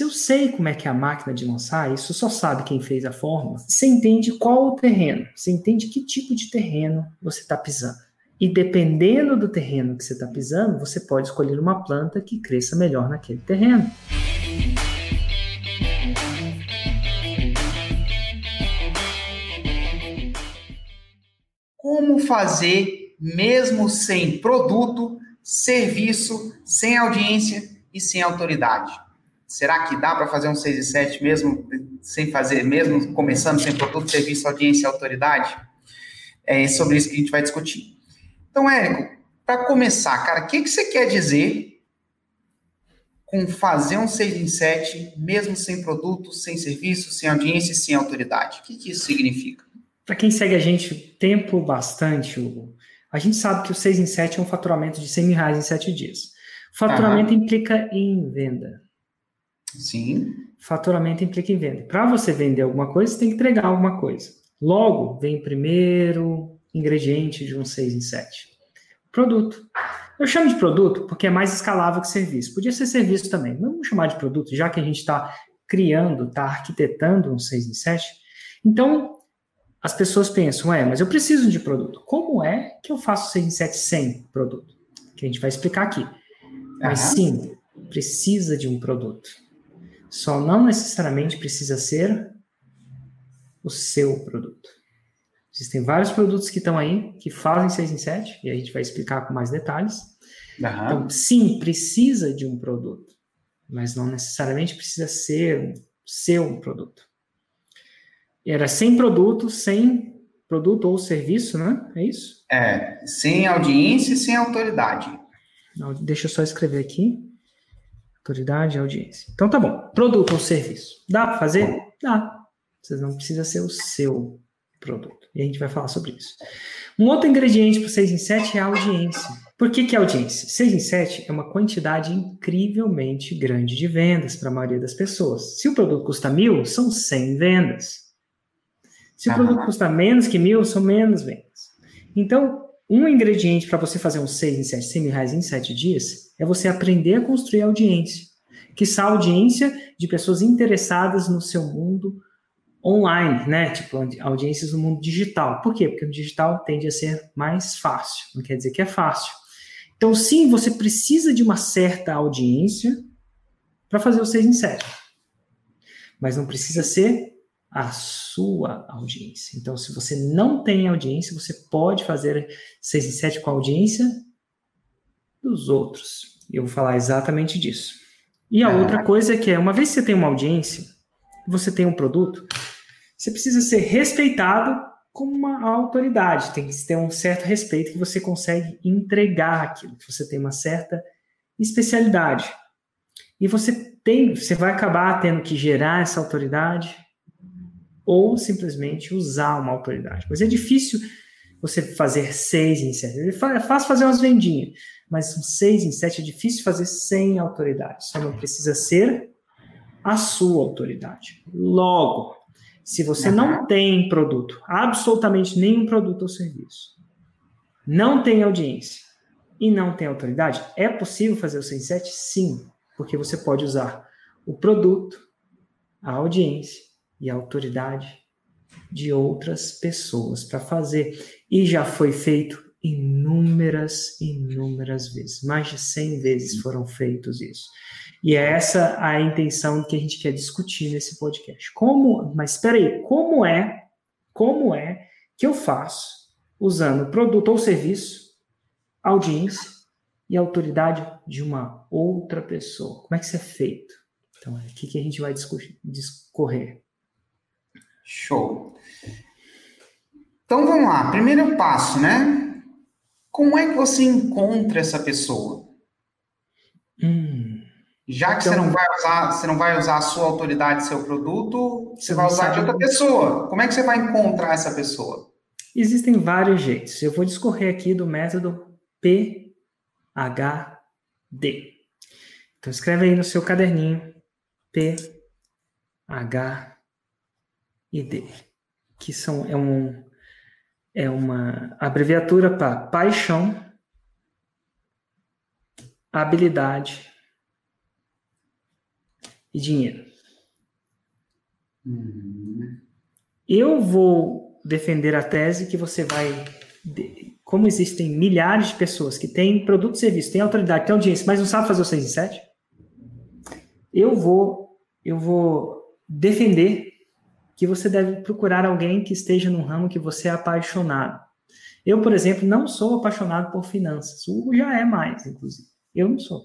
Se eu sei como é que é a máquina de lançar, isso só sabe quem fez a forma. Você entende qual o terreno, você entende que tipo de terreno você está pisando. E dependendo do terreno que você está pisando, você pode escolher uma planta que cresça melhor naquele terreno. Como fazer mesmo sem produto, serviço, sem audiência e sem autoridade? Será que dá para fazer um 6 e 7 mesmo sem fazer, mesmo começando sem produto, serviço, audiência e autoridade? É sobre isso que a gente vai discutir. Então, Érico, para começar, cara, o que, que você quer dizer com fazer um 6 em 7, mesmo sem produto, sem serviço, sem audiência e sem autoridade? O que, que isso significa? Para quem segue a gente tempo bastante, Hugo, a gente sabe que o 6 em 7 é um faturamento de 100 mil reais em 7 dias. Faturamento uhum. implica em venda. Sim. Faturamento implica em venda. Para você vender alguma coisa, você tem que entregar alguma coisa. Logo, vem o primeiro ingrediente de um 6 em 7. Produto. Eu chamo de produto porque é mais escalável que serviço. Podia ser serviço também. Vamos chamar de produto, já que a gente está criando, está arquitetando um 6 em 7. Então, as pessoas pensam, é, mas eu preciso de produto. Como é que eu faço 6 em 7 sem produto? Que a gente vai explicar aqui. Mas sim, precisa de um produto. Só não necessariamente precisa ser o seu produto. Existem vários produtos que estão aí, que fazem 6 em 7, e a gente vai explicar com mais detalhes. Uhum. Então, sim, precisa de um produto, mas não necessariamente precisa ser o seu produto. Era sem produto, sem produto ou serviço, né? É isso? É, sem audiência e sem autoridade. Deixa eu só escrever aqui. Autoridade e audiência. Então tá bom. Produto ou serviço. Dá para fazer? Dá. Vocês não precisa ser o seu produto. E a gente vai falar sobre isso. Um outro ingrediente para 6 em 7 é a audiência. Por que, que é audiência? 6 em 7 é uma quantidade incrivelmente grande de vendas para a maioria das pessoas. Se o produto custa mil, são 100 vendas. Se o produto custa menos que mil, são menos vendas. Então, um ingrediente para você fazer um 6 em 7, 100 mil reais em 7 dias é você aprender a construir audiência. Que essa audiência de pessoas interessadas no seu mundo online, né? Tipo, audiências no mundo digital. Por quê? Porque o digital tende a ser mais fácil. Não quer dizer que é fácil. Então, sim, você precisa de uma certa audiência para fazer o 6 em 7. Mas não precisa ser a sua audiência. Então, se você não tem audiência, você pode fazer 6 e 7 com a audiência dos outros. E eu vou falar exatamente disso. E a é. outra coisa é que é, uma vez que você tem uma audiência, você tem um produto, você precisa ser respeitado como uma autoridade. Tem que ter um certo respeito que você consegue entregar aquilo, que você tem uma certa especialidade. E você tem, você vai acabar tendo que gerar essa autoridade, ou simplesmente usar uma autoridade. Mas é difícil você fazer seis em sete. É fácil fazer umas vendinhas, mas um seis em sete é difícil fazer sem autoridade. Só não precisa ser a sua autoridade. Logo, se você uhum. não tem produto, absolutamente nenhum produto ou serviço, não tem audiência e não tem autoridade, é possível fazer o 6 em 7? Sim, porque você pode usar o produto, a audiência e autoridade de outras pessoas para fazer. E já foi feito inúmeras, inúmeras vezes. Mais de 100 vezes foram feitos isso. E é essa a intenção que a gente quer discutir nesse podcast. Como, mas espera aí, como é, como é que eu faço usando produto ou serviço, audiência e autoridade de uma outra pessoa? Como é que isso é feito? Então, é aqui que a gente vai discorrer. Show. Então vamos lá. Primeiro passo, né? Como é que você encontra essa pessoa? Hum. Já que então, você não vai usar, você não vai usar a sua autoridade, seu produto, você vai usar de outra pessoa. Como é que você vai encontrar essa pessoa? Existem vários jeitos. Eu vou discorrer aqui do método PHD. Então escreve aí no seu caderninho PHD e D, que são, é, um, é uma abreviatura para paixão, habilidade, e dinheiro. Uhum. Eu vou defender a tese que você vai. Como existem milhares de pessoas que têm produto e serviço, têm autoridade, têm audiência, mas não sabem fazer o 6 em 7, eu vou, eu vou defender que você deve procurar alguém que esteja num ramo que você é apaixonado. Eu, por exemplo, não sou apaixonado por finanças. O Hugo já é mais, inclusive. Eu não sou.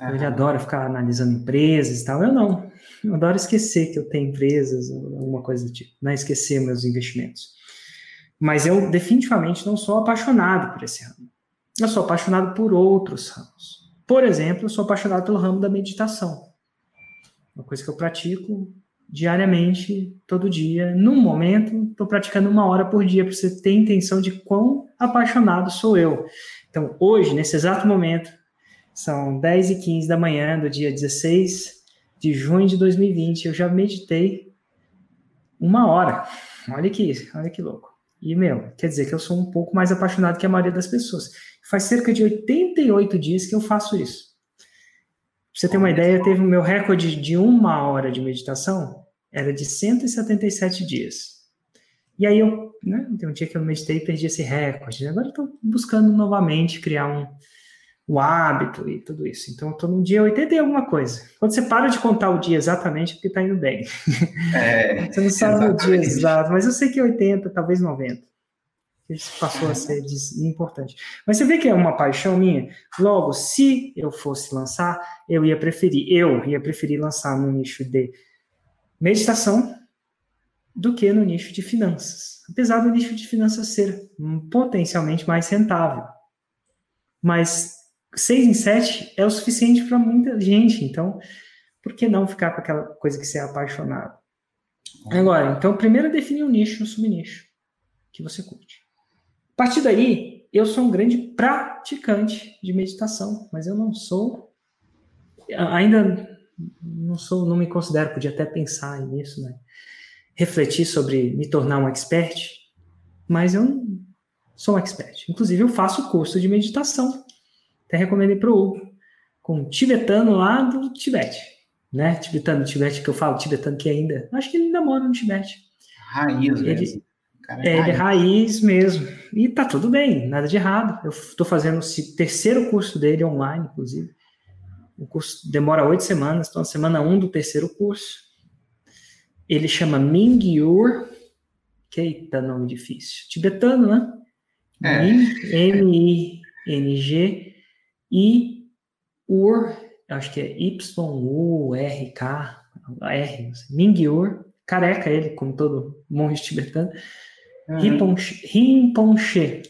Ele adora ficar analisando empresas e tal. Eu não. Eu adoro esquecer que eu tenho empresas, alguma coisa do tipo, né? Esquecer meus investimentos. Mas eu definitivamente não sou apaixonado por esse ramo. Eu sou apaixonado por outros ramos. Por exemplo, eu sou apaixonado pelo ramo da meditação. Uma coisa que eu pratico diariamente, todo dia. No momento, estou praticando uma hora por dia para você ter intenção de quão apaixonado sou eu. Então, hoje, nesse exato momento, são 10 e 15 da manhã do dia 16 de junho de 2020. Eu já meditei uma hora. Olha que, olha que louco. E, meu, quer dizer que eu sou um pouco mais apaixonado que a maioria das pessoas. Faz cerca de 88 dias que eu faço isso. Pra você ter uma ideia, teve o meu recorde de uma hora de meditação, era de 177 dias. E aí eu, né, tem um dia que eu meditei e perdi esse recorde. Agora eu estou buscando novamente criar um, o hábito e tudo isso. Então, eu estou no dia 80 e alguma coisa. Quando você para de contar o dia exatamente, é porque está indo bem. É, você não sabe exatamente. o dia exato, mas eu sei que 80, talvez 90. Isso passou a ser importante. Mas você vê que é uma paixão minha? Logo, se eu fosse lançar, eu ia preferir, eu ia preferir lançar no nicho de meditação do que no nicho de finanças. Apesar do nicho de finanças ser potencialmente mais rentável. Mas 6 em 7 é o suficiente para muita gente, então por que não ficar com aquela coisa que você é apaixonado? Agora, então, primeiro definir um nicho, um subnicho que você curte. A partir daí, eu sou um grande praticante de meditação, mas eu não sou ainda não sou, não me considero, podia até pensar nisso, né? Refletir sobre me tornar um expert, mas eu não sou um expert. Inclusive, eu faço curso de meditação até recomendei para o Hugo, com um tibetano lá do Tibete, né? Tibetano Tibete, que eu falo, tibetano que ainda, acho que ele ainda mora no Tibete. Raiz ele, mesmo. Cara, é, é, raiz. ele é raiz mesmo. E tá tudo bem, nada de errado. Eu estou fazendo o terceiro curso dele online, inclusive. O curso demora oito semanas, estou na semana um do terceiro curso. Ele chama Mingyur, que eita, nome difícil. Tibetano, né? É. M-I-N-G e UR, acho que é Y-U-R-K, R, Mingyur, careca ele, como todo monge tibetano, uhum. Rinpoche.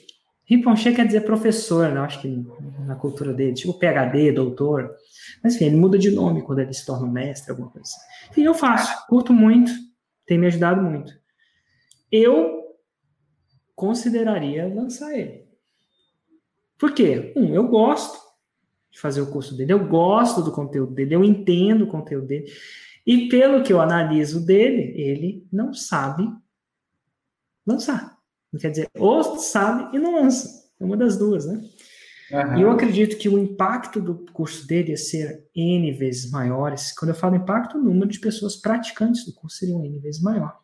Rinpoche quer dizer professor, né? acho que na cultura dele, tipo PhD, doutor. Mas enfim, ele muda de nome quando ele se torna mestre, alguma coisa assim. Enfim, eu faço, curto muito, tem me ajudado muito. Eu consideraria lançar ele. Por quê? Um, eu gosto, de fazer o curso dele. Eu gosto do conteúdo dele, eu entendo o conteúdo dele. E pelo que eu analiso dele, ele não sabe lançar. Quer dizer, ou sabe e não lança. É uma das duas, né? Uhum. E eu acredito que o impacto do curso dele ia ser N vezes maiores. Quando eu falo impacto, o número de pessoas praticantes do curso seria N vezes maior.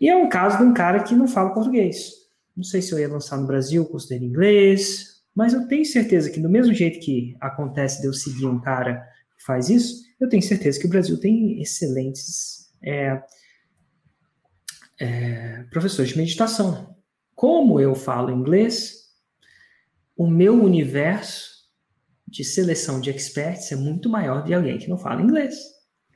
E é um caso de um cara que não fala português. Não sei se eu ia lançar no Brasil o curso dele em inglês, mas eu tenho certeza que, do mesmo jeito que acontece de eu seguir um cara que faz isso, eu tenho certeza que o Brasil tem excelentes é, é, professores de meditação. Como eu falo inglês, o meu universo de seleção de experts é muito maior de alguém que não fala inglês.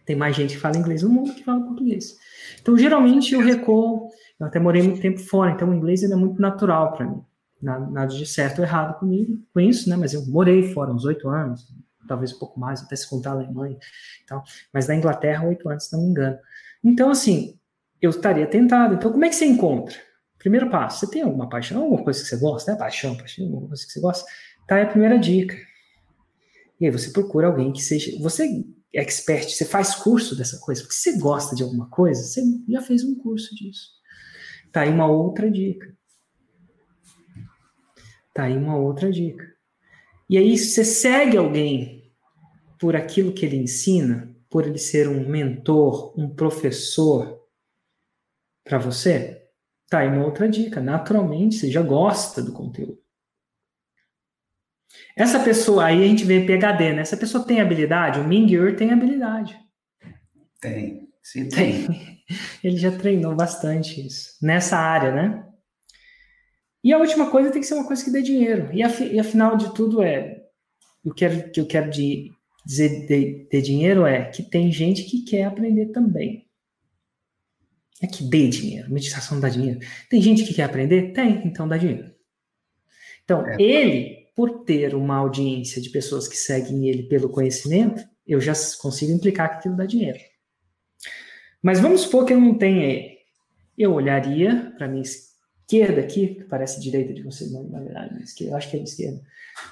Tem mais gente que fala inglês no mundo que fala português. Então, geralmente, eu recuo. Eu até morei muito tempo fora, então o inglês é muito natural para mim nada, de certo ou errado comigo, com isso, né? Mas eu morei fora uns oito anos, talvez um pouco mais, até se contar a Alemanha e tal. Mas na Inglaterra, oito anos, se não me engano. Então, assim, eu estaria tentado. Então, como é que você encontra? Primeiro passo, você tem alguma paixão, alguma coisa que você gosta, né? Paixão, paixão, alguma coisa que você gosta? Tá, é a primeira dica. E aí você procura alguém que seja. Você é expert, você faz curso dessa coisa, porque você gosta de alguma coisa, você já fez um curso disso. Tá aí uma outra dica. Tá aí uma outra dica. E aí você segue alguém por aquilo que ele ensina, por ele ser um mentor, um professor para você? Tá aí uma outra dica. Naturalmente, você já gosta do conteúdo. Essa pessoa, aí a gente vê PHD, né? Essa pessoa tem habilidade? O Mingyur tem habilidade. Tem, sim, tem. Ele já treinou bastante isso, nessa área, né? E a última coisa tem que ser uma coisa que dê dinheiro. E, af, e afinal de tudo é, o que eu, que eu quero de, dizer de, de dinheiro é que tem gente que quer aprender também. É que dê dinheiro. Meditação dá dinheiro. Tem gente que quer aprender? Tem, então dá dinheiro. Então, é. ele, por ter uma audiência de pessoas que seguem ele pelo conhecimento, eu já consigo implicar que aquilo dá dinheiro. Mas vamos supor que eu não tenha ele. Eu olharia para minha esquerda aqui, que parece direita de vocês, mas na verdade, esquerda, eu acho que é a esquerda.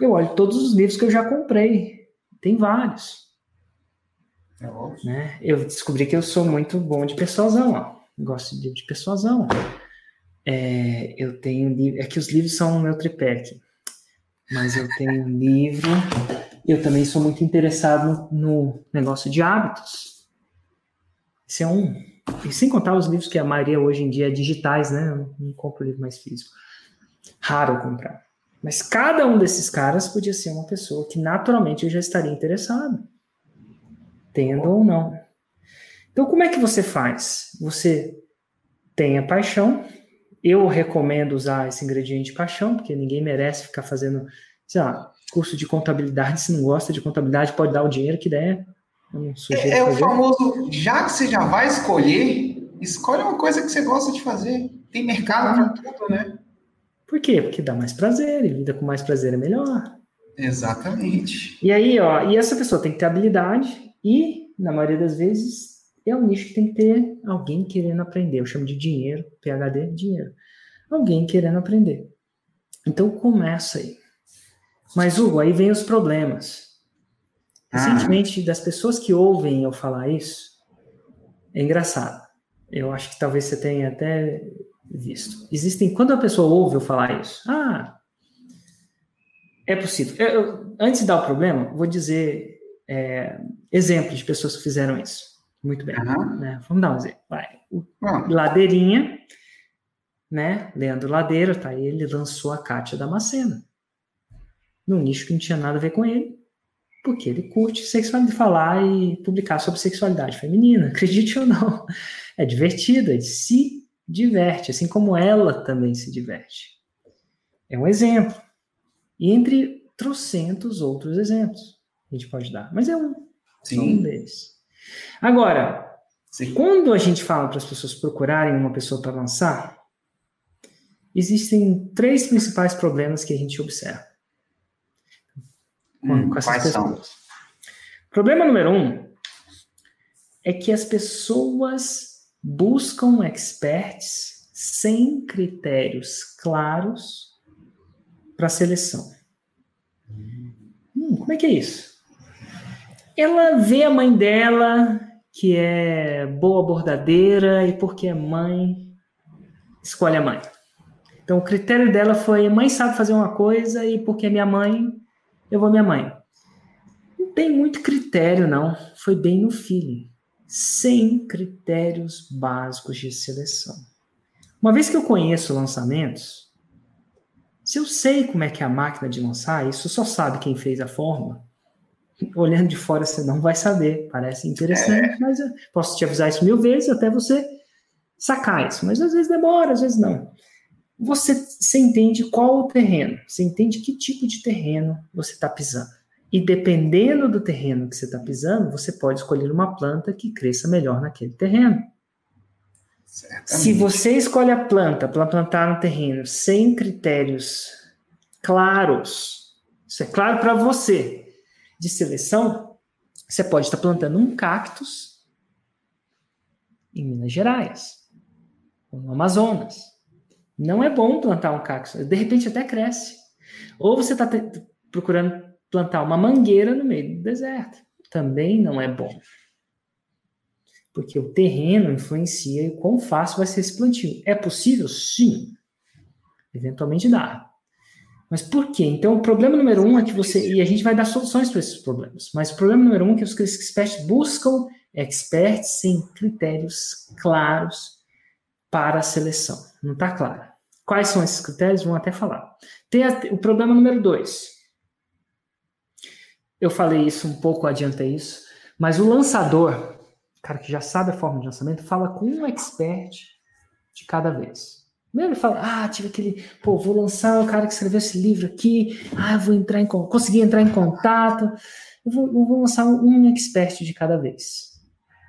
Eu olho todos os livros que eu já comprei. Tem vários. É né? Eu descobri que eu sou muito bom de persuasão, ó. Gosto de de persuasão. É, eu tenho livro. É que os livros são o meu tripé aqui. Mas eu tenho um livro. Eu também sou muito interessado no negócio de hábitos. Esse é um. E sem contar os livros que a maioria hoje em dia é digitais, né? Eu não compro livro mais físico. Raro comprar. Mas cada um desses caras podia ser uma pessoa que naturalmente eu já estaria interessado, tendo ou não. Então, como é que você faz? Você tem a paixão. Eu recomendo usar esse ingrediente paixão, porque ninguém merece ficar fazendo, sei lá, curso de contabilidade. Se não gosta de contabilidade, pode dar o dinheiro que der. É, é o famoso, já que você já vai escolher, escolhe uma coisa que você gosta de fazer. Tem mercado para tudo, né? Por quê? Porque dá mais prazer, e vida com mais prazer é melhor. Exatamente. E aí, ó, e essa pessoa tem que ter habilidade e, na maioria das vezes, é um nicho que tem que ter alguém querendo aprender. Eu chamo de dinheiro, PHD, dinheiro. Alguém querendo aprender. Então começa aí. Mas, Hugo, aí vem os problemas. Ah. Recentemente, das pessoas que ouvem eu falar isso, é engraçado. Eu acho que talvez você tenha até visto. Existem, quando a pessoa ouve eu falar isso, ah, é possível. Eu, eu, antes de dar o problema, vou dizer é, exemplos de pessoas que fizeram isso. Muito bem. Uhum. Né? Vamos dar um exemplo. Vai. O, uhum. Ladeirinha, né? Leandro Ladeira, tá? Ele lançou a Kátia Damasceno. Num nicho que não tinha nada a ver com ele, porque ele curte sexualidade, falar e publicar sobre sexualidade feminina. Acredite ou não. É divertido, ele se diverte, assim como ela também se diverte. É um exemplo. E entre trocentos outros exemplos a gente pode dar. Mas é um, Sim. um deles. Agora, Sim. quando a gente fala para as pessoas procurarem uma pessoa para lançar, existem três principais problemas que a gente observa. Hum, quais pessoas. são? Problema número um é que as pessoas buscam experts sem critérios claros para seleção. Hum, como é que é isso? Ela vê a mãe dela, que é boa bordadeira, e porque é mãe, escolhe a mãe. Então, o critério dela foi: mãe sabe fazer uma coisa, e porque é minha mãe, eu vou minha mãe. Não tem muito critério, não. Foi bem no feeling sem critérios básicos de seleção. Uma vez que eu conheço lançamentos, se eu sei como é que é a máquina de lançar, isso só sabe quem fez a forma. Olhando de fora você não vai saber. Parece interessante, é. mas eu posso te avisar isso mil vezes até você sacar isso. Mas às vezes demora, às vezes não. Você, você entende qual o terreno, você entende que tipo de terreno você está pisando. E dependendo do terreno que você está pisando, você pode escolher uma planta que cresça melhor naquele terreno. Certamente. Se você escolhe a planta para plantar no terreno sem critérios claros, isso é claro para você, de seleção, você pode estar plantando um cactus em Minas Gerais ou no Amazonas. Não é bom plantar um cactus, de repente até cresce. Ou você está procurando plantar uma mangueira no meio do deserto. Também não é bom. Porque o terreno influencia o quão fácil vai ser esse plantio. É possível? Sim. Eventualmente dá. Mas por quê? Então, o problema número um é que você. E a gente vai dar soluções para esses problemas. Mas o problema número um é que os experts buscam experts sem critérios claros para a seleção. Não está claro. Quais são esses critérios? Vamos até falar. Tem a, o problema número dois. Eu falei isso um pouco, adiantei isso. Mas o lançador, cara que já sabe a forma de lançamento, fala com um expert de cada vez. Primeiro ele fala, ah, tive aquele, pô, vou lançar o cara que escreveu esse livro aqui, ah, vou entrar em, consegui entrar em contato, eu vou, eu vou lançar um expert de cada vez.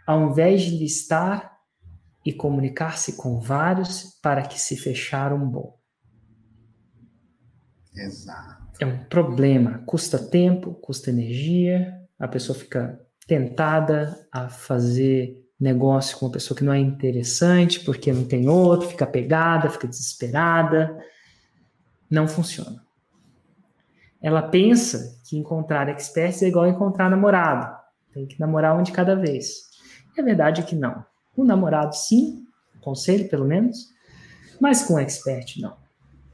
Ao invés de listar e comunicar-se com vários para que se fechar um bom. Exato. É um problema, custa tempo, custa energia, a pessoa fica tentada a fazer negócio com uma pessoa que não é interessante, porque não tem outro, fica pegada, fica desesperada. Não funciona. Ela pensa que encontrar experts é igual encontrar namorado. Tem que namorar um de cada vez. E a verdade é que não. O namorado, sim, conselho pelo menos, mas com expert, não.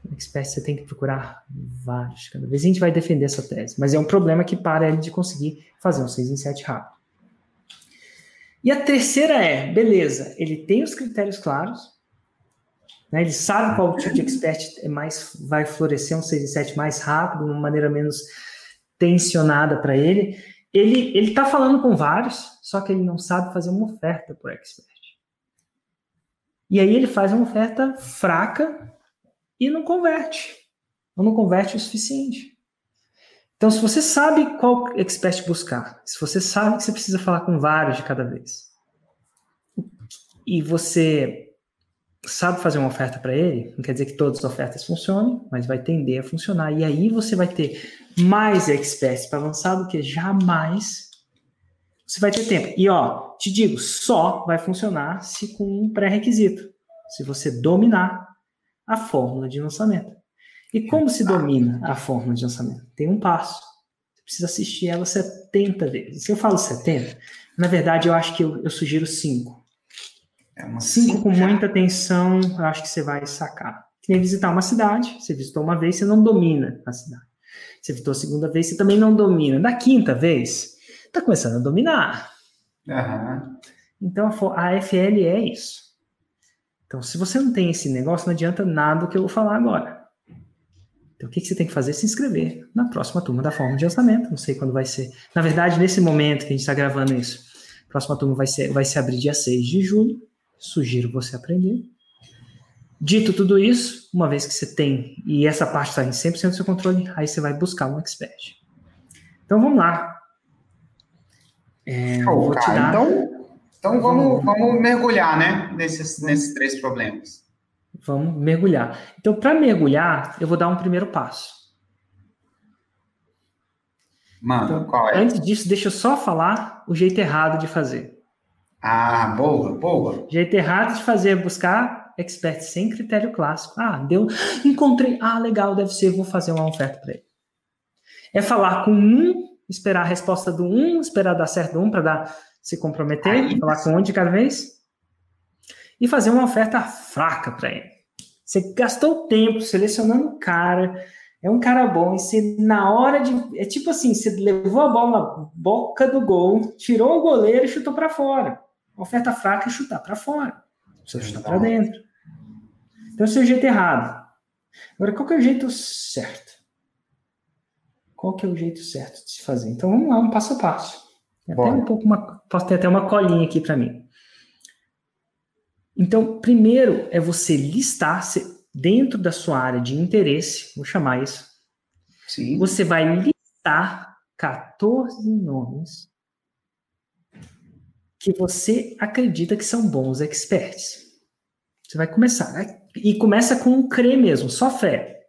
Com expert você tem que procurar vários cada vez. A gente vai defender essa tese, mas é um problema que para ele de conseguir fazer um 6 em 7 rápido. E a terceira é, beleza, ele tem os critérios claros, né, ele sabe qual tipo de expert é mais, vai florescer um 6 e 7 mais rápido, de uma maneira menos tensionada para ele. Ele está falando com vários, só que ele não sabe fazer uma oferta por expert. E aí ele faz uma oferta fraca e não converte. Ou não converte o suficiente. Então, se você sabe qual expert buscar, se você sabe que você precisa falar com vários de cada vez, e você sabe fazer uma oferta para ele, não quer dizer que todas as ofertas funcionem, mas vai tender a funcionar. E aí você vai ter mais experts para lançar do que jamais você vai ter tempo. E ó, te digo, só vai funcionar se com um pré-requisito. Se você dominar a fórmula de lançamento. E como se domina a forma de lançamento? Tem um passo. Você precisa assistir ela 70 vezes. Se eu falo 70, na verdade eu acho que eu, eu sugiro 5. É uma 5 com já. muita atenção, eu acho que você vai sacar. Que nem visitar uma cidade, você visitou uma vez, você não domina a cidade. Você visitou a segunda vez, você também não domina. Da quinta vez, está começando a dominar. Uhum. Então a FL é isso. Então, se você não tem esse negócio, não adianta nada do que eu vou falar agora. Então, o que, que você tem que fazer? Se inscrever na próxima turma da forma de lançamento. Não sei quando vai ser. Na verdade, nesse momento que a gente está gravando isso, a próxima turma vai, ser, vai se abrir dia 6 de julho. Sugiro você aprender. Dito tudo isso, uma vez que você tem, e essa parte está em 100% do seu controle, aí você vai buscar um expert. Então vamos lá. É, oh, cara, dar... Então, então vamos, vamos mergulhar né, nesses, nesses três problemas. Vamos mergulhar. Então, para mergulhar, eu vou dar um primeiro passo. Mano, então, qual é? Antes disso, deixa eu só falar o jeito errado de fazer. Ah, boa, boa. Jeito errado de fazer é buscar expert sem critério clássico. Ah, deu, encontrei. Ah, legal, deve ser, vou fazer uma oferta para ele. É falar com um, esperar a resposta do um, esperar dar certo do um para dar se comprometer, Aí, falar com um de cada vez e fazer uma oferta fraca para ele. Você gastou tempo selecionando o cara, é um cara bom, e você, na hora de. É tipo assim: você levou a bola na boca do gol, tirou o goleiro e chutou para fora. Oferta fraca é chutar para fora. Você chutar para dentro. Então, esse é o jeito errado. Agora, qual que é o jeito certo? Qual que é o jeito certo de se fazer? Então, vamos lá, um passo a passo. Até um pouco uma, posso ter até uma colinha aqui para mim. Então, primeiro é você listar dentro da sua área de interesse, vou chamar isso. Sim. Você vai listar 14 nomes que você acredita que são bons experts. Você vai começar. Né? E começa com um CRE mesmo, só fé.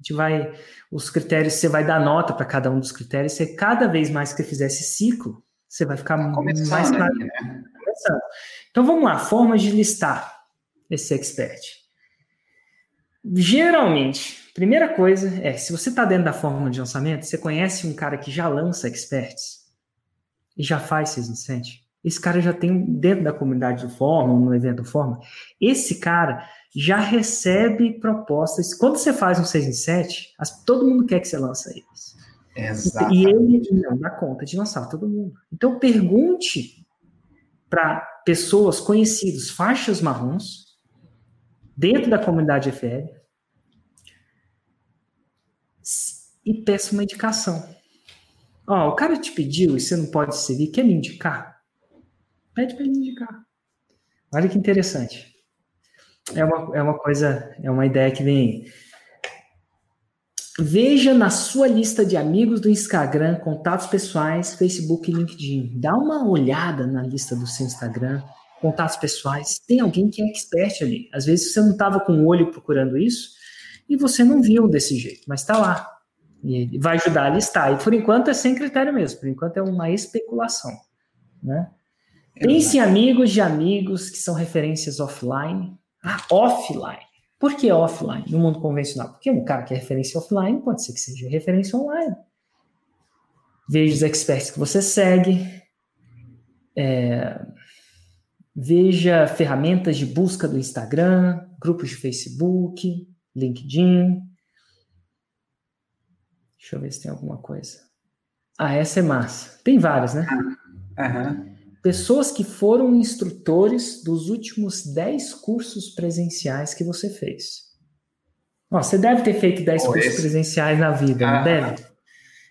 A gente vai. Os critérios, você vai dar nota para cada um dos critérios. Você, cada vez mais que você fizer esse ciclo, você vai ficar tá mais claro. Né? Então vamos lá, formas de listar esse expert. Geralmente, primeira coisa é, se você está dentro da fórmula de lançamento, você conhece um cara que já lança experts e já faz 6 em Esse cara já tem dentro da comunidade do Fórmula, no evento Fórmula, esse cara já recebe propostas. Quando você faz um 6 em 7, as, todo mundo quer que você lance eles. Exato. E ele não dá conta de lançar todo mundo. Então pergunte para pessoas conhecidas, faixas marrons, dentro da comunidade FL, e peça uma indicação. Ó, o cara te pediu e você não pode servir, quer me indicar? Pede para ele indicar. Olha que interessante. É uma, é uma coisa, é uma ideia que vem Veja na sua lista de amigos do Instagram, contatos pessoais, Facebook e LinkedIn. Dá uma olhada na lista do seu Instagram, contatos pessoais. Tem alguém que é expert ali. Às vezes você não estava com o olho procurando isso e você não viu desse jeito, mas está lá. E vai ajudar a listar. E por enquanto é sem critério mesmo. Por enquanto é uma especulação. Né? Pense em amigos de amigos que são referências offline. Ah, offline. Por que offline no mundo convencional? Porque um cara que é referência offline pode ser que seja referência online. Veja os experts que você segue. É, veja ferramentas de busca do Instagram, grupos de Facebook, LinkedIn. Deixa eu ver se tem alguma coisa. Ah, essa é massa. Tem várias, né? Uhum pessoas que foram instrutores dos últimos 10 cursos presenciais que você fez. Ó, você deve ter feito 10 cursos esse... presenciais na vida, ah. não deve?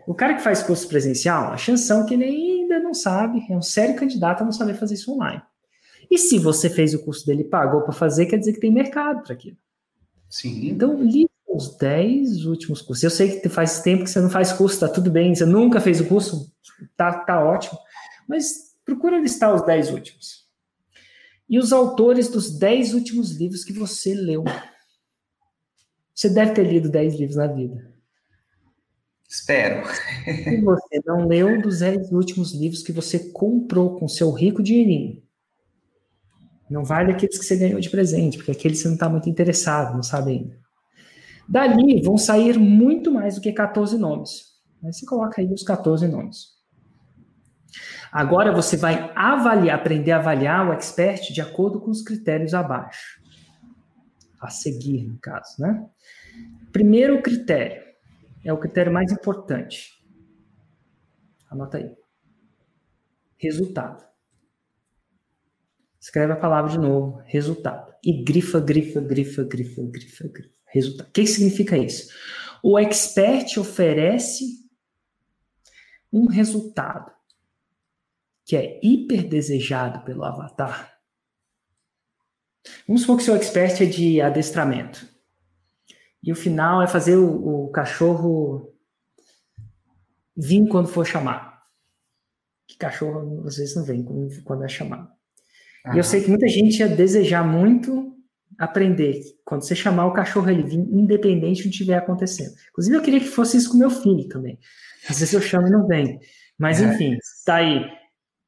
O cara que faz curso presencial, a chanção que ele ainda não sabe, é um sério candidato a não saber fazer isso online. E se você fez o curso dele e pagou para fazer, quer dizer que tem mercado para aquilo. Sim. Então, lista os 10 últimos cursos. Eu sei que faz tempo que você não faz curso, tá tudo bem, você nunca fez o curso, tá, tá ótimo. Mas Procura listar os dez últimos. E os autores dos dez últimos livros que você leu. Você deve ter lido dez livros na vida. Espero. Se você não leu dos dez últimos livros que você comprou com seu rico dinheirinho, não vale aqueles que você ganhou de presente, porque aqueles você não está muito interessado, não sabe ainda. Dali vão sair muito mais do que 14 nomes. Aí você coloca aí os 14 nomes. Agora você vai avaliar, aprender a avaliar o expert de acordo com os critérios abaixo. A seguir, no caso, né? Primeiro critério, é o critério mais importante. Anota aí. Resultado. Escreve a palavra de novo, resultado. E grifa, grifa, grifa, grifa, grifa, grifa. Resultado. O que significa isso? O expert oferece um resultado que é hiper desejado pelo avatar. Vamos supor que seu expert é de adestramento. E o final é fazer o, o cachorro vir quando for chamar. Que cachorro às vezes não vem quando é chamado. E eu sei que muita gente ia desejar muito aprender. Quando você chamar o cachorro, ele vir independente do que estiver acontecendo. Inclusive, eu queria que fosse isso com meu filho também. Às vezes eu chamo e não vem. Mas, é. enfim, está aí.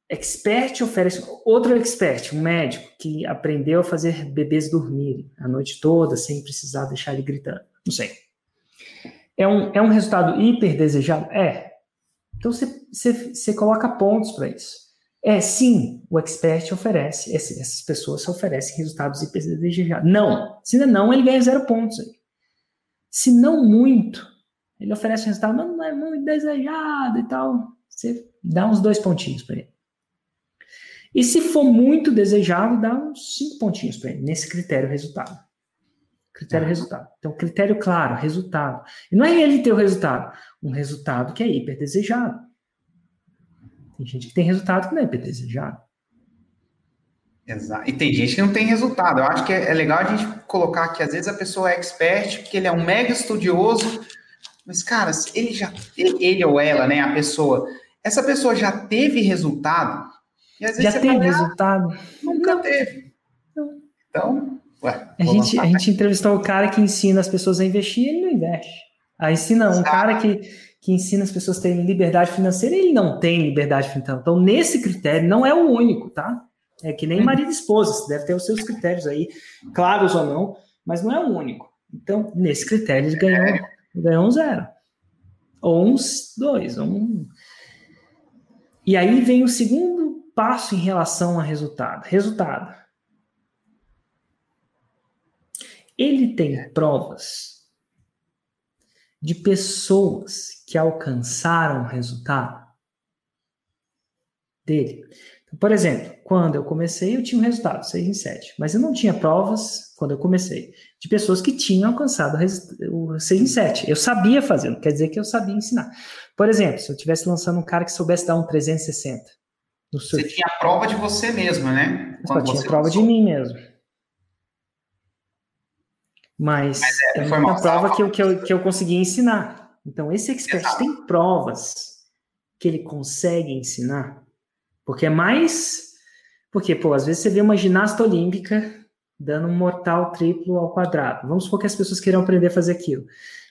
Expert oferece outro expert, um médico que aprendeu a fazer bebês dormirem a noite toda sem precisar deixar ele gritando. Não sei. É um, é um resultado hiper desejado? É. Então você coloca pontos para isso. É, sim, o expert oferece, esse, essas pessoas oferecem resultados hiper desejados. Não. Se não, ele ganha zero pontos aí. Se não muito, ele oferece um resultado, mas não é muito desejado e tal. Você dá uns dois pontinhos para ele. E se for muito desejado, dá uns cinco pontinhos para ele, nesse critério resultado. Critério ah. resultado. Então, critério claro, resultado. E não é ele ter o resultado, um resultado que é hiper desejado. Tem gente que tem resultado que não é hiper desejado. Exato. E tem gente que não tem resultado. Eu acho que é, é legal a gente colocar que às vezes a pessoa é expert, porque ele é um mega estudioso, mas, cara, ele já. Ele ou ela, né? A pessoa. Essa pessoa já teve resultado, já teve fala, resultado? Nunca não. teve. Não. Então, ué. A gente, a gente entrevistou o cara que ensina as pessoas a investir e ele não investe. Aí ensina um cara que, que ensina as pessoas a terem liberdade financeira ele não tem liberdade financeira. Então, nesse critério, não é o único, tá? É que nem hum. marido e esposa, você deve ter os seus critérios aí, claros ou não, mas não é o único. Então, nesse critério, ele ganhou, é. ganhou um zero. Ou uns dois, ou um. E aí vem o segundo passo em relação a resultado? Resultado. ele tem provas de pessoas que alcançaram o resultado dele. Então, por exemplo, quando eu comecei, eu tinha um resultado, 6 em 7, mas eu não tinha provas, quando eu comecei, de pessoas que tinham alcançado o 6 em 7. Eu sabia fazer, não quer dizer que eu sabia ensinar. Por exemplo, se eu estivesse lançando um cara que soubesse dar um 360 no surf. Você tinha a prova de você mesmo, né? eu tinha prova lançou. de mim mesmo. Mas, Mas é, é uma prova que eu, que, eu, que eu consegui ensinar. Então, esse expert Exato. tem provas que ele consegue ensinar. Porque é mais. Porque, pô, às vezes você vê uma ginasta olímpica dando um mortal triplo ao quadrado. Vamos supor que as pessoas queiram aprender a fazer aquilo.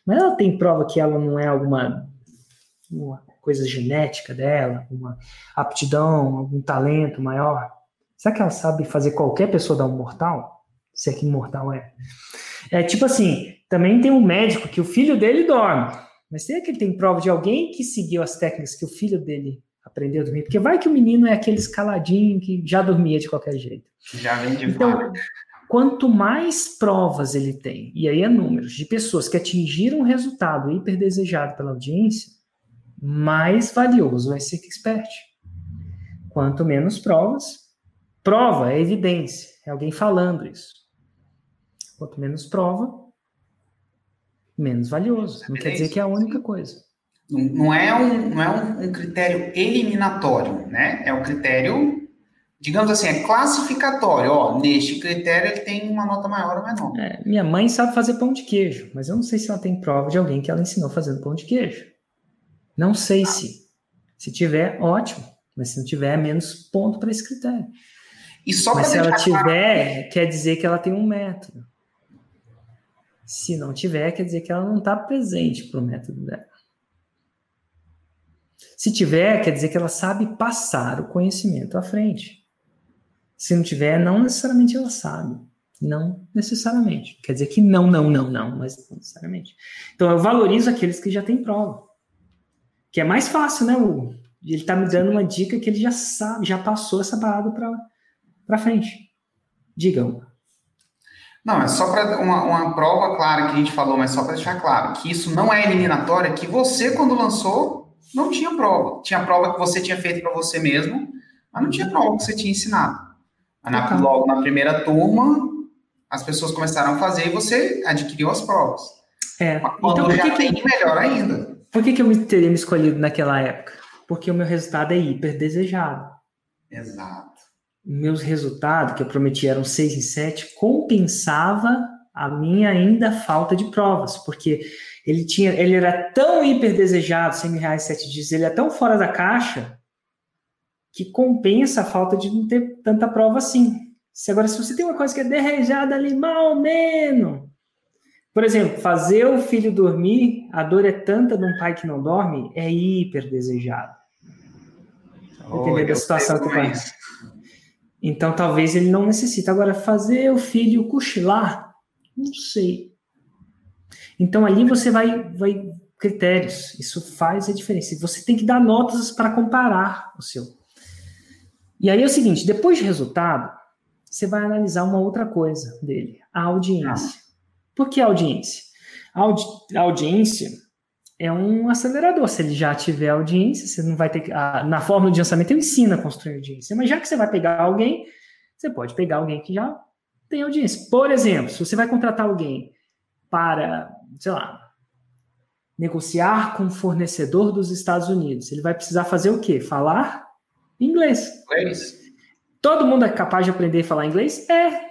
Mas ela tem prova que ela não é alguma uma coisa genética dela, uma aptidão, algum talento maior. Será que ela sabe fazer qualquer pessoa dar um mortal? Se é que mortal é. É tipo assim, também tem um médico que o filho dele dorme. Mas será que ele tem prova de alguém que seguiu as técnicas que o filho dele aprendeu a dormir? Porque vai que o menino é aquele escaladinho que já dormia de qualquer jeito. Já vem de então, Quanto mais provas ele tem, e aí é números, de pessoas que atingiram o resultado hiperdesejado pela audiência, mais valioso vai ser expert. Quanto menos provas, prova é evidência, é alguém falando isso. Quanto menos prova, menos valioso. Não quer dizer que é a única coisa. Não é um, não é um, um critério eliminatório, né? É um critério, digamos assim, é classificatório. Ó, neste critério ele tem uma nota maior ou menor. É, minha mãe sabe fazer pão de queijo, mas eu não sei se ela tem prova de alguém que ela ensinou fazendo pão de queijo. Não sei se. Se tiver, ótimo. Mas se não tiver, é menos ponto para esse critério. E só Mas se ela tiver, claro... quer dizer que ela tem um método. Se não tiver, quer dizer que ela não está presente para o método dela. Se tiver, quer dizer que ela sabe passar o conhecimento à frente. Se não tiver, não necessariamente ela sabe. Não necessariamente. Quer dizer que não, não, não, não, mas não necessariamente. Então eu valorizo aqueles que já têm prova. Que é mais fácil, né, Hugo? Ele está me dando uma dica que ele já sabe, já passou essa parada para frente. Diga, Hugo. Não, é só para uma, uma prova clara que a gente falou, mas só para deixar claro que isso não é eliminatória, que você, quando lançou, não tinha prova. Tinha prova que você tinha feito para você mesmo, mas não tinha prova que você tinha ensinado. Na, logo na primeira turma, as pessoas começaram a fazer e você adquiriu as provas. É. Mas quando então, já tem, que... melhor ainda. Por que, que eu teria me escolhido naquela época? Porque o meu resultado é hiper desejado. Exato meus resultados, que eu prometi eram 6 em 7, compensava a minha ainda falta de provas, porque ele tinha, ele era tão hiper desejado, 100 mil reais, 7 dias, ele é tão fora da caixa, que compensa a falta de não ter tanta prova assim. Se agora, se você tem uma coisa que é desejada ali, mal menos. Por exemplo, fazer o filho dormir, a dor é tanta de um pai que não dorme, é hiper desejado. Dependendo da situação que vai. Então, talvez ele não necessite. Agora, fazer o filho cochilar, não sei. Então, ali você vai, vai critérios. Isso faz a diferença. Você tem que dar notas para comparar o seu. E aí é o seguinte: depois de resultado, você vai analisar uma outra coisa dele, a audiência. Por que audiência? A, audi a audiência é um acelerador. Se ele já tiver audiência, você não vai ter que. A, na fórmula de lançamento eu ensino a construir audiência. Mas já que você vai pegar alguém, você pode pegar alguém que já tem audiência. Por exemplo, se você vai contratar alguém para, sei lá, negociar com um fornecedor dos Estados Unidos, ele vai precisar fazer o quê? Falar inglês. Inglês. Todo mundo é capaz de aprender a falar inglês? É.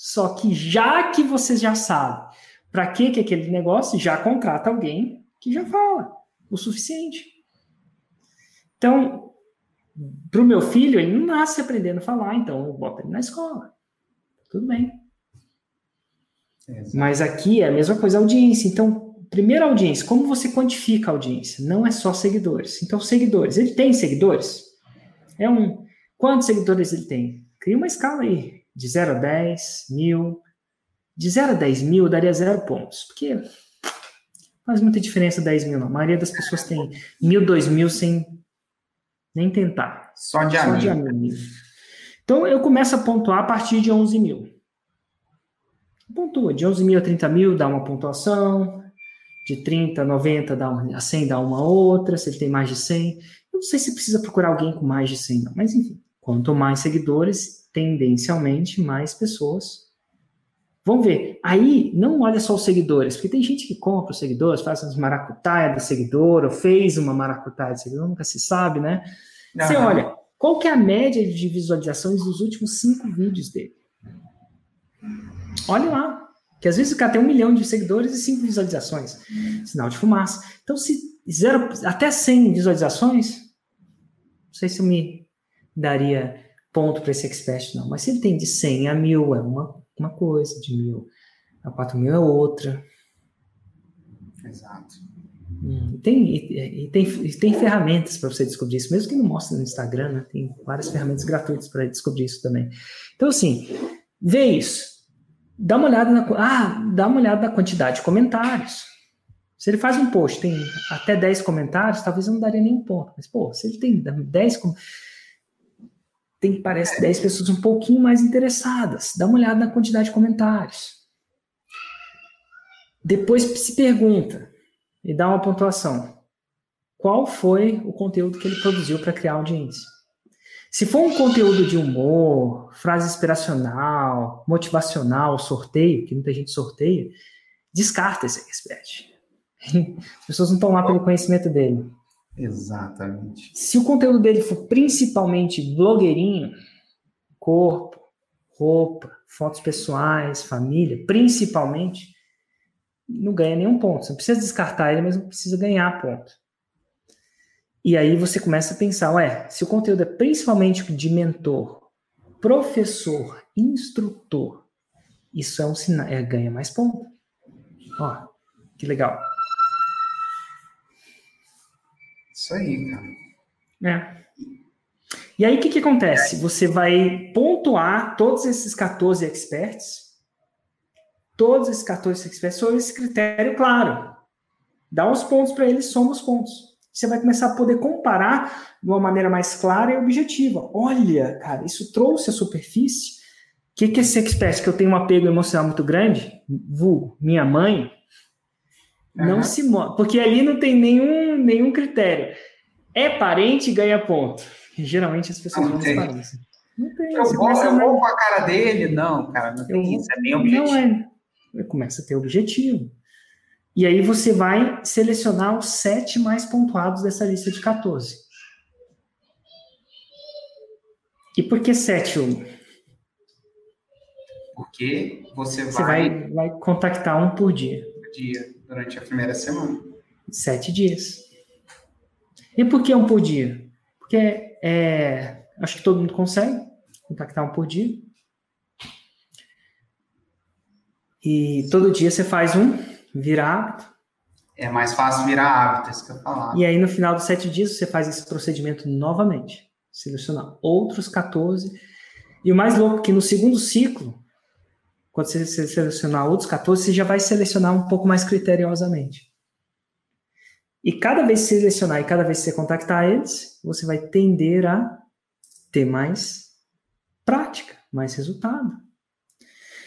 Só que já que você já sabe para que, que aquele negócio, já contrata alguém que já fala o suficiente. Então, para o meu filho, ele não nasce aprendendo a falar, então eu boto ele na escola. Tudo bem. Exato. Mas aqui é a mesma coisa, audiência. Então, primeira audiência, como você quantifica a audiência? Não é só seguidores. Então, seguidores, ele tem seguidores? É um. Quantos seguidores ele tem? Cria uma escala aí, de 0 a 10, mil. De 0 a 10 mil, eu daria zero pontos. Porque faz muita diferença 10 mil, não. A maioria das pessoas tem mil, dois mil sem nem tentar. Só de. Só de amigo. Então, eu começo a pontuar a partir de 11 mil. Pontua. De 11 mil a 30 mil dá uma pontuação. De 30 a 90 dá uma, a 100 dá uma outra. Se ele tem mais de 100. Eu não sei se precisa procurar alguém com mais de 100, não. Mas enfim, quanto mais seguidores, tendencialmente mais pessoas Vamos ver. Aí, não olha só os seguidores, porque tem gente que compra os seguidores, faz umas maracutaia do seguidor, ou fez uma maracutaia do seguidor, nunca se sabe, né? Uhum. Você olha, qual que é a média de visualizações dos últimos cinco vídeos dele? Olha lá. Que às vezes o cara tem um milhão de seguidores e cinco visualizações. Sinal de fumaça. Então, se zero, até 100 visualizações, não sei se eu me daria ponto para esse expert, não. Mas se ele tem de 100 a mil, é uma uma coisa, de mil a quatro mil é outra. Exato. Hum, tem, e, e, tem, e tem ferramentas para você descobrir isso, mesmo que não mostre no Instagram, né? tem várias ferramentas gratuitas para descobrir isso também. Então, assim, vê isso. Dá uma olhada na, ah, dá uma olhada na quantidade de comentários. Se ele faz um post, tem até 10 comentários, talvez eu não daria nenhum ponto. Mas, pô, se ele tem 10 comentários tem, parece, 10 pessoas um pouquinho mais interessadas. Dá uma olhada na quantidade de comentários. Depois se pergunta e dá uma pontuação. Qual foi o conteúdo que ele produziu para criar audiência? Se for um conteúdo de humor, frase inspiracional, motivacional, sorteio, que muita gente sorteia, descarta esse expert. As pessoas não estão lá pelo conhecimento dele. Exatamente. Se o conteúdo dele for principalmente blogueirinho, corpo, roupa, fotos pessoais, família, principalmente, não ganha nenhum ponto. Você não precisa descartar ele, mas não precisa ganhar ponto. E aí você começa a pensar, ué, se o conteúdo é principalmente de mentor, professor, instrutor, isso é um sinal, é, ganha mais ponto. Ó, que legal. Isso aí, cara. É. E aí, o que, que acontece? Você vai pontuar todos esses 14 experts, todos esses 14 experts, sobre esse critério claro. Dá os pontos para eles, soma os pontos. Você vai começar a poder comparar de uma maneira mais clara e objetiva. Olha, cara, isso trouxe a superfície. O que, que esse expert que eu tenho um apego emocional muito grande, vulgo, minha mãe, não uhum. se mostra. Porque ali não tem nenhum, nenhum critério. É parente ganha ponto. E, geralmente as pessoas não, não parecem. Não tem. Eu vou, eu vou com a cara dele? Não, cara, não tem eu, isso. É bem objetivo. Não é. Começa a ter objetivo. E aí você vai selecionar os sete mais pontuados dessa lista de 14. E por que sete, Hugo? Porque você vai... Você vai, vai contactar um por dia. Por dia durante a primeira semana. Sete dias. E por que um por dia? Porque é, acho que todo mundo consegue contactar um por dia. E todo dia você faz um, vira hábito. É mais fácil virar hábito, isso que eu falar. E aí no final dos sete dias você faz esse procedimento novamente. Selecionar outros 14. E o mais louco é que no segundo ciclo, quando você selecionar outros 14, você já vai selecionar um pouco mais criteriosamente. E cada vez que você selecionar e cada vez que você contactar eles, você vai tender a ter mais prática, mais resultado.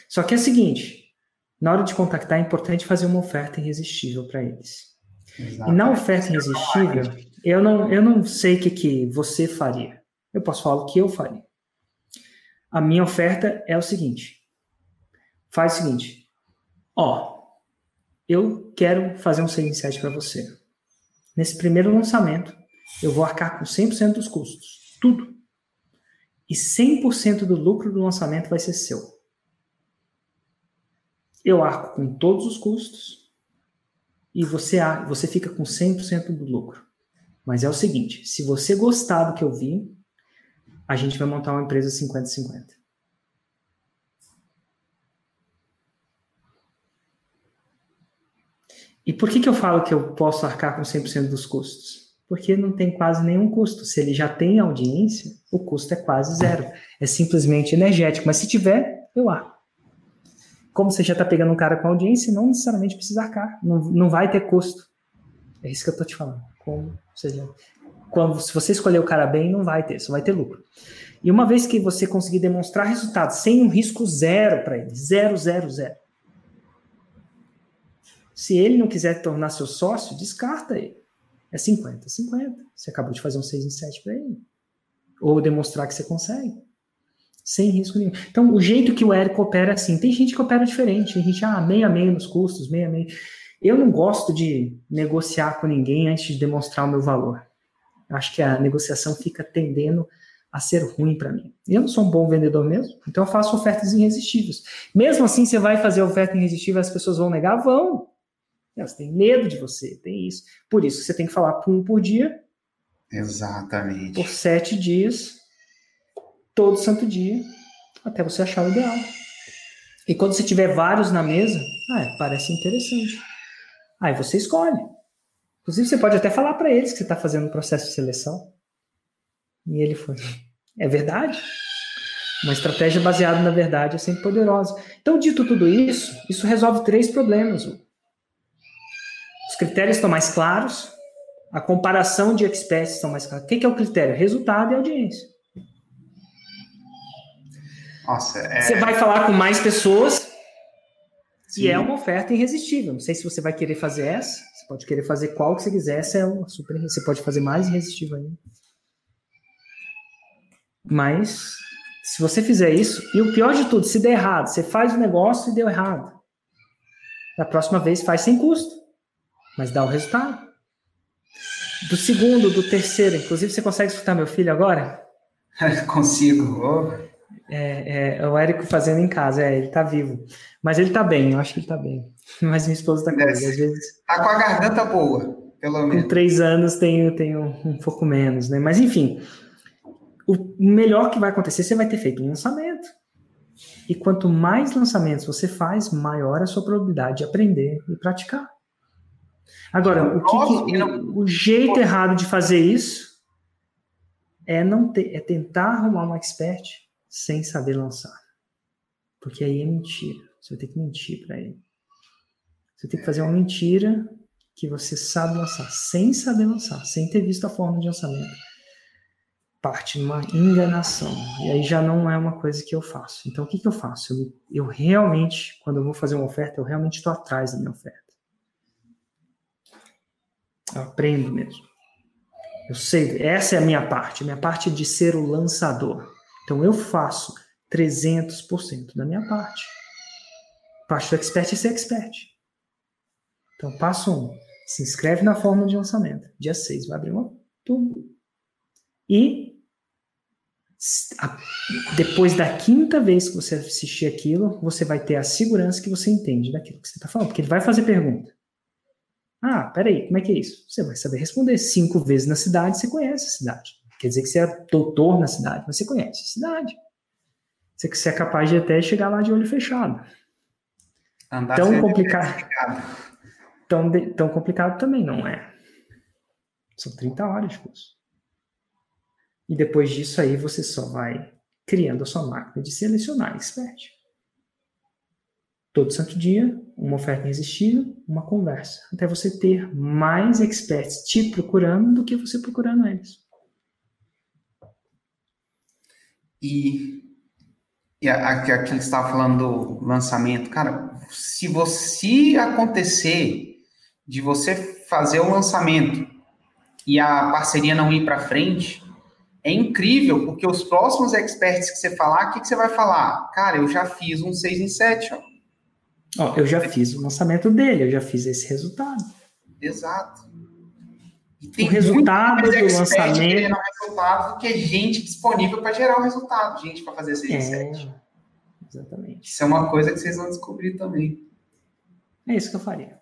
Só que é o seguinte, na hora de contactar é importante fazer uma oferta irresistível para eles. Exatamente. E na oferta irresistível, eu não, eu não sei o que, que você faria. Eu posso falar o que eu faria. A minha oferta é o seguinte: faz o seguinte, ó, eu quero fazer um 6 para você. Nesse primeiro lançamento, eu vou arcar com 100% dos custos, tudo. E 100% do lucro do lançamento vai ser seu. Eu arco com todos os custos e você, você fica com 100% do lucro. Mas é o seguinte, se você gostar do que eu vi, a gente vai montar uma empresa 50-50. E por que, que eu falo que eu posso arcar com 100% dos custos? Porque não tem quase nenhum custo. Se ele já tem audiência, o custo é quase zero. É simplesmente energético. Mas se tiver, eu arco. Como você já está pegando um cara com audiência, não necessariamente precisa arcar. Não, não vai ter custo. É isso que eu estou te falando. Como, seja, quando, se você escolher o cara bem, não vai ter, só vai ter lucro. E uma vez que você conseguir demonstrar resultados sem um risco zero para ele, zero, zero, zero, Se ele não quiser tornar seu sócio, descarta ele. É 50, 50. Você acabou de fazer um 6 em 7 para ele. Ou demonstrar que você consegue. Sem risco nenhum. Então, o jeito que o Érico opera é assim. Tem gente que opera diferente. Tem gente, ah, meio a meio nos custos, meio a meio. Eu não gosto de negociar com ninguém antes de demonstrar o meu valor. Acho que a negociação fica tendendo a ser ruim para mim. Eu não sou um bom vendedor mesmo, então eu faço ofertas irresistíveis. Mesmo assim, você vai fazer oferta irresistível, as pessoas vão negar? Vão. Elas têm medo de você, tem isso. Por isso, você tem que falar um por dia. Exatamente. Por sete dias, todo santo dia, até você achar o ideal. E quando você tiver vários na mesa, ah, parece interessante. Aí você escolhe. Inclusive, você pode até falar para eles que você está fazendo um processo de seleção. E ele foi. É verdade? Uma estratégia baseada na verdade é sempre poderosa. Então, dito tudo isso, isso resolve três problemas. Os critérios estão mais claros, a comparação de experts estão mais claros. O que é o critério? Resultado e audiência. Nossa, é... Você vai falar com mais pessoas Sim. e é uma oferta irresistível. Não sei se você vai querer fazer essa, você pode querer fazer qual que você quiser, essa é uma super, você pode fazer mais irresistível ainda. Mas se você fizer isso, e o pior de tudo, se der errado, você faz o negócio e deu errado. Da próxima vez faz sem custo, mas dá o resultado. Do segundo, do terceiro, inclusive você consegue escutar meu filho agora? Consigo. Oh. É, é, o Érico fazendo em casa, é, ele tá vivo. Mas ele tá bem, eu acho que ele tá bem. Mas minha esposa tá com às vezes. Tá com a garganta boa, pelo menos. Com três anos tenho, tenho um pouco menos, né? Mas enfim, o melhor que vai acontecer, você vai ter feito um lançamento. E quanto mais lançamentos você faz, maior a sua probabilidade de aprender e praticar. Agora, o, que, que, o, jeito errado de fazer isso é não ter, é tentar arrumar um expert sem saber lançar. Porque aí é mentira. Você vai ter que mentir para ele. Você tem que fazer uma mentira que você sabe lançar, sem saber lançar, sem ter visto a forma de lançamento parte numa enganação. E aí já não é uma coisa que eu faço. Então, o que, que eu faço? Eu, eu realmente, quando eu vou fazer uma oferta, eu realmente estou atrás da minha oferta. Eu aprendo mesmo. Eu sei, essa é a minha parte. A minha parte é de ser o lançador. Então, eu faço 300% da minha parte. Parte do expert é ser expert. Então, passo um. Se inscreve na forma de lançamento. Dia 6 vai abrir uma turma. E depois da quinta vez que você assistir aquilo, você vai ter a segurança que você entende daquilo que você está falando, porque ele vai fazer pergunta. Ah, peraí, como é que é isso? Você vai saber responder. Cinco vezes na cidade, você conhece a cidade. Quer dizer que você é doutor na cidade, mas você conhece a cidade. Você, é capaz de até chegar lá de olho fechado. Andar tão complicado. Tão, tão complicado também não é. São 30 horas de curso. E depois disso aí você só vai criando a sua máquina de selecionar expert. Todo santo dia, uma oferta irresistível, uma conversa, até você ter mais experts te procurando do que você procurando eles. E, e aquilo que você estava falando do lançamento, cara, se você acontecer de você fazer o lançamento e a parceria não ir para frente, é incrível, porque os próximos experts que você falar, o que, que você vai falar? Cara, eu já fiz um 6 em 7, ó. Ó. Eu já fiz o lançamento dele, eu já fiz esse resultado. Exato. o resultado do lançamento. resultado que é gente disponível para gerar o resultado, gente para fazer 6 em 7. Exatamente. Isso é uma coisa que vocês vão descobrir também. É isso que eu faria.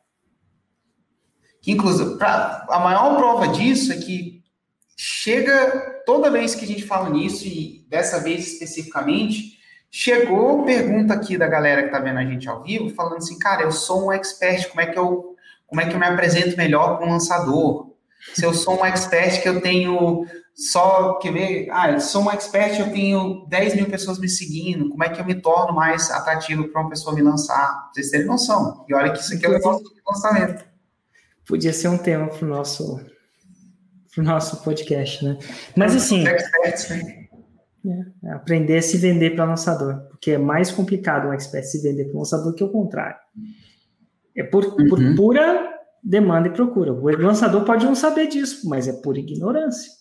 Que, inclusive, pra, a maior prova disso é que chega, toda vez que a gente fala nisso, e dessa vez especificamente, chegou pergunta aqui da galera que está vendo a gente ao vivo, falando assim, cara, eu sou um expert, como é que eu, como é que eu me apresento melhor para um lançador? Se eu sou um expert que eu tenho só, que ver, ah, eu sou um expert, eu tenho 10 mil pessoas me seguindo, como é que eu me torno mais atrativo para uma pessoa me lançar? Vocês terem noção. E olha que isso aqui é o nosso lançamento. Podia ser um tema para o nosso para o nosso podcast, né? Mas assim. Né? É, é, aprender a se vender para lançador, porque é mais complicado um expert se vender para lançador que o contrário. É por, uhum. por pura demanda e procura. O lançador pode não saber disso, mas é por ignorância.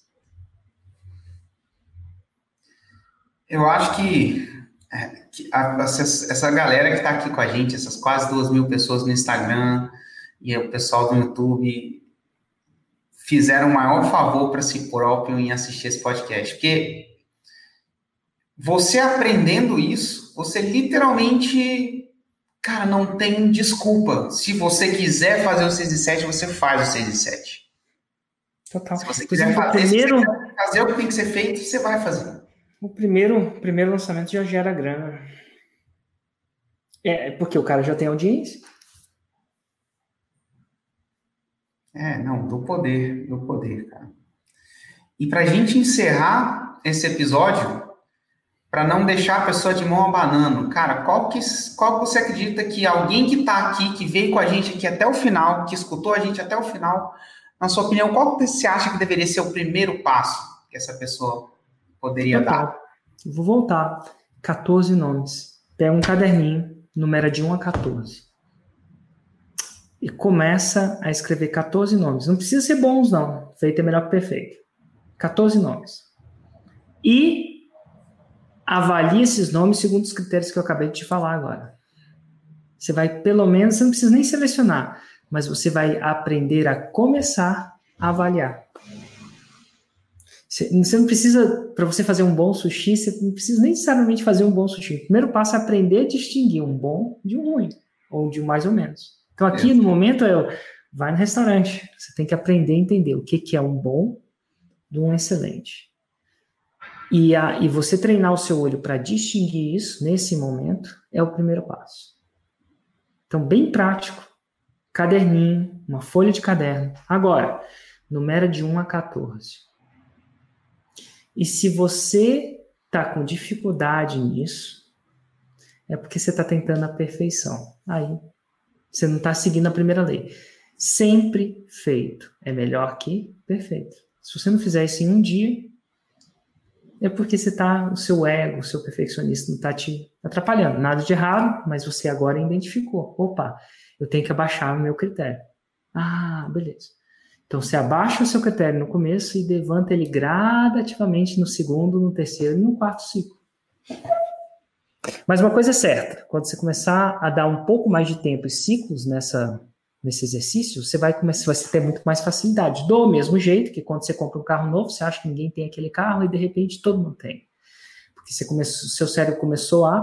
Eu acho que, é, que a, essa, essa, galera que está aqui com a gente, essas quase duas mil pessoas no Instagram e o pessoal do YouTube, fizeram o maior favor para si próprio em assistir esse podcast. Porque você aprendendo isso, você literalmente Cara, não tem desculpa. Se você quiser fazer o 6 e 7, você faz o 6 e 7. Total. Se você quiser fazer, primeiro... Quiser fazer o que tem que ser feito, você vai fazer. O primeiro, primeiro lançamento já gera grana. É, porque o cara já tem audiência. É, não, do poder, do poder, cara. E para a gente encerrar esse episódio, para não deixar a pessoa de mão abanando. Cara, qual que, qual que você acredita que alguém que está aqui, que veio com a gente aqui até o final, que escutou a gente até o final, na sua opinião, qual que você acha que deveria ser o primeiro passo que essa pessoa poderia dar? Vou voltar. 14 nomes. Pega um caderninho, numera de 1 a 14. E começa a escrever 14 nomes. Não precisa ser bons, não. Feito é melhor que perfeito. 14 nomes. E avalie esses nomes segundo os critérios que eu acabei de te falar agora. Você vai, pelo menos, você não precisa nem selecionar, mas você vai aprender a começar a avaliar. Você não precisa, para você fazer um bom sushi, você não precisa necessariamente fazer um bom sushi. O primeiro passo é aprender a distinguir um bom de um ruim, ou de um mais ou menos. Então, aqui é. no momento, é vai no restaurante. Você tem que aprender a entender o que, que é um bom de um excelente. E, a, e você treinar o seu olho para distinguir isso nesse momento é o primeiro passo. Então, bem prático. Caderninho, uma folha de caderno. Agora, numera de 1 a 14. E se você está com dificuldade nisso, é porque você está tentando a perfeição. Aí, você não está seguindo a primeira lei. Sempre feito é melhor que perfeito. Se você não fizer isso em um dia, é porque você tá, o seu ego, o seu perfeccionista não está te atrapalhando. Nada de errado, mas você agora identificou. Opa, eu tenho que abaixar o meu critério. Ah, beleza. Então você abaixa o seu critério no começo e levanta ele gradativamente no segundo, no terceiro e no quarto ciclo. Mas uma coisa é certa, quando você começar a dar um pouco mais de tempo e ciclos nessa nesse exercício, você vai começar, você ter muito mais facilidade. Do mesmo jeito que quando você compra um carro novo, você acha que ninguém tem aquele carro e de repente todo mundo tem. Porque você começou, seu cérebro começou a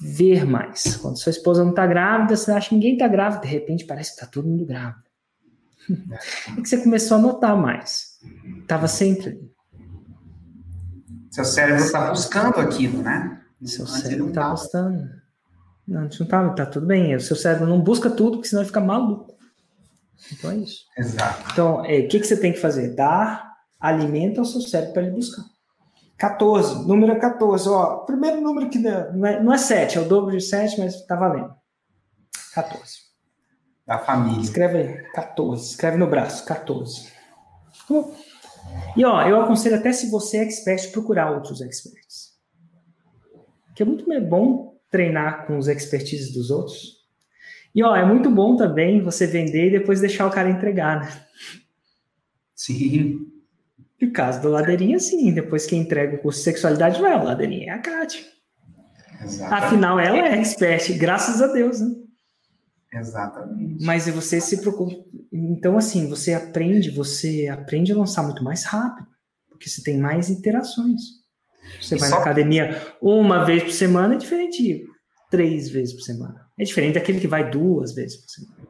ver mais. Quando sua esposa não está grávida, você acha que ninguém está grávida, de repente parece que está todo mundo grávido. É que você começou a notar mais. Estava sempre ali. Seu cérebro está buscando aquilo, né? Seu cérebro está buscando. Não, não tá, tá tudo bem. O seu cérebro não busca tudo, porque senão ele fica maluco. Então é isso. Exato. Então, é, o que, que você tem que fazer? Dar alimento ao seu cérebro para ele buscar. 14, número 14, ó. Primeiro número que não é, não é 7, é o dobro de 7, mas tá valendo. 14. Da família. Escreve aí, 14. Escreve no braço, 14. E ó, eu aconselho até se você é expert, procurar outros experts. Que é muito bom treinar com os expertises dos outros. E ó, é muito bom também você vender e depois deixar o cara entregar, né? Sim. No caso do Ladeirinha, sim. Depois que entrega o curso de sexualidade, não é o Ladeirinha, é a Kátia. Exatamente. Afinal, ela é expert, graças a Deus, né? Exatamente. Mas você se preocupa. Então, assim, você aprende, você aprende a lançar muito mais rápido, porque você tem mais interações. Você e vai só... na academia uma vez por semana, é diferente de três vezes por semana. É diferente daquele que vai duas vezes por semana.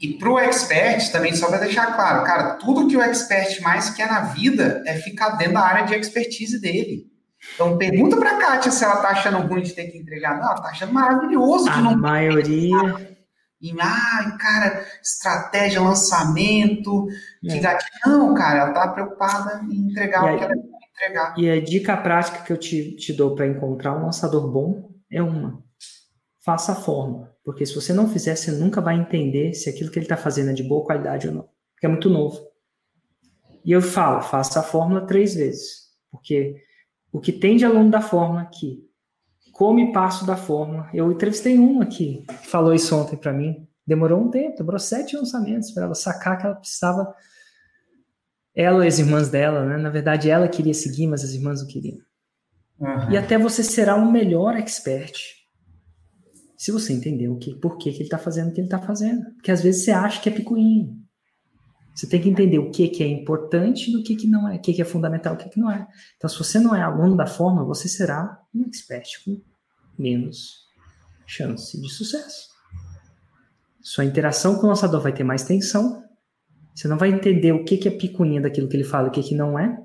E para o expert, também só para deixar claro, cara, tudo que o expert mais quer na vida é ficar dentro da área de expertise dele. Então pergunta para a Kátia se ela tá achando ruim de ter que entregar. Não, ela tá achando maravilhoso de a não. A maioria em, ah, cara, estratégia, lançamento, é. que gatilho. Não, cara, ela tá preocupada em entregar e o que ela quer entregar. E a dica prática que eu te, te dou para encontrar um lançador bom é uma. Faça a forma. Porque se você não fizer, você nunca vai entender se aquilo que ele está fazendo é de boa qualidade ou não. Porque é muito novo. E eu falo, faça a fórmula três vezes. Porque o que tem de aluno da fórmula aqui come passo da forma. Eu entrevistei um aqui que falou isso ontem para mim. Demorou um tempo, demorou sete lançamentos para ela sacar que ela precisava. Ela e as irmãs dela, né? Na verdade, ela queria seguir, mas as irmãs não queriam. Uhum. E até você será um melhor expert se você entender o que, por que, que ele está fazendo o que ele está fazendo. Porque às vezes você acha que é picuinho. Você tem que entender o que, que é importante do que, que não é, o que, que é fundamental, o que, que não é. Então, se você não é aluno da forma, você será um expert com menos chance de sucesso. Sua interação com o lançador vai ter mais tensão. Você não vai entender o que, é picuinha daquilo que ele fala e o que, que não é.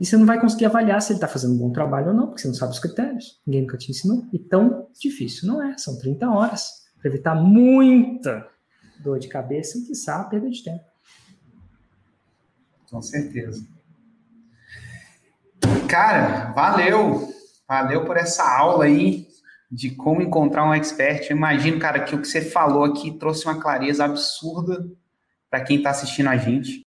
E você não vai conseguir avaliar se ele está fazendo um bom trabalho ou não, porque você não sabe os critérios. Ninguém nunca te ensinou. E tão difícil não é. São 30 horas para evitar muita dor de cabeça e, quiçá, perda de tempo. Com certeza. Cara, valeu. Valeu por essa aula aí de como encontrar um expert. Eu imagino, cara, que o que você falou aqui trouxe uma clareza absurda para quem está assistindo a gente.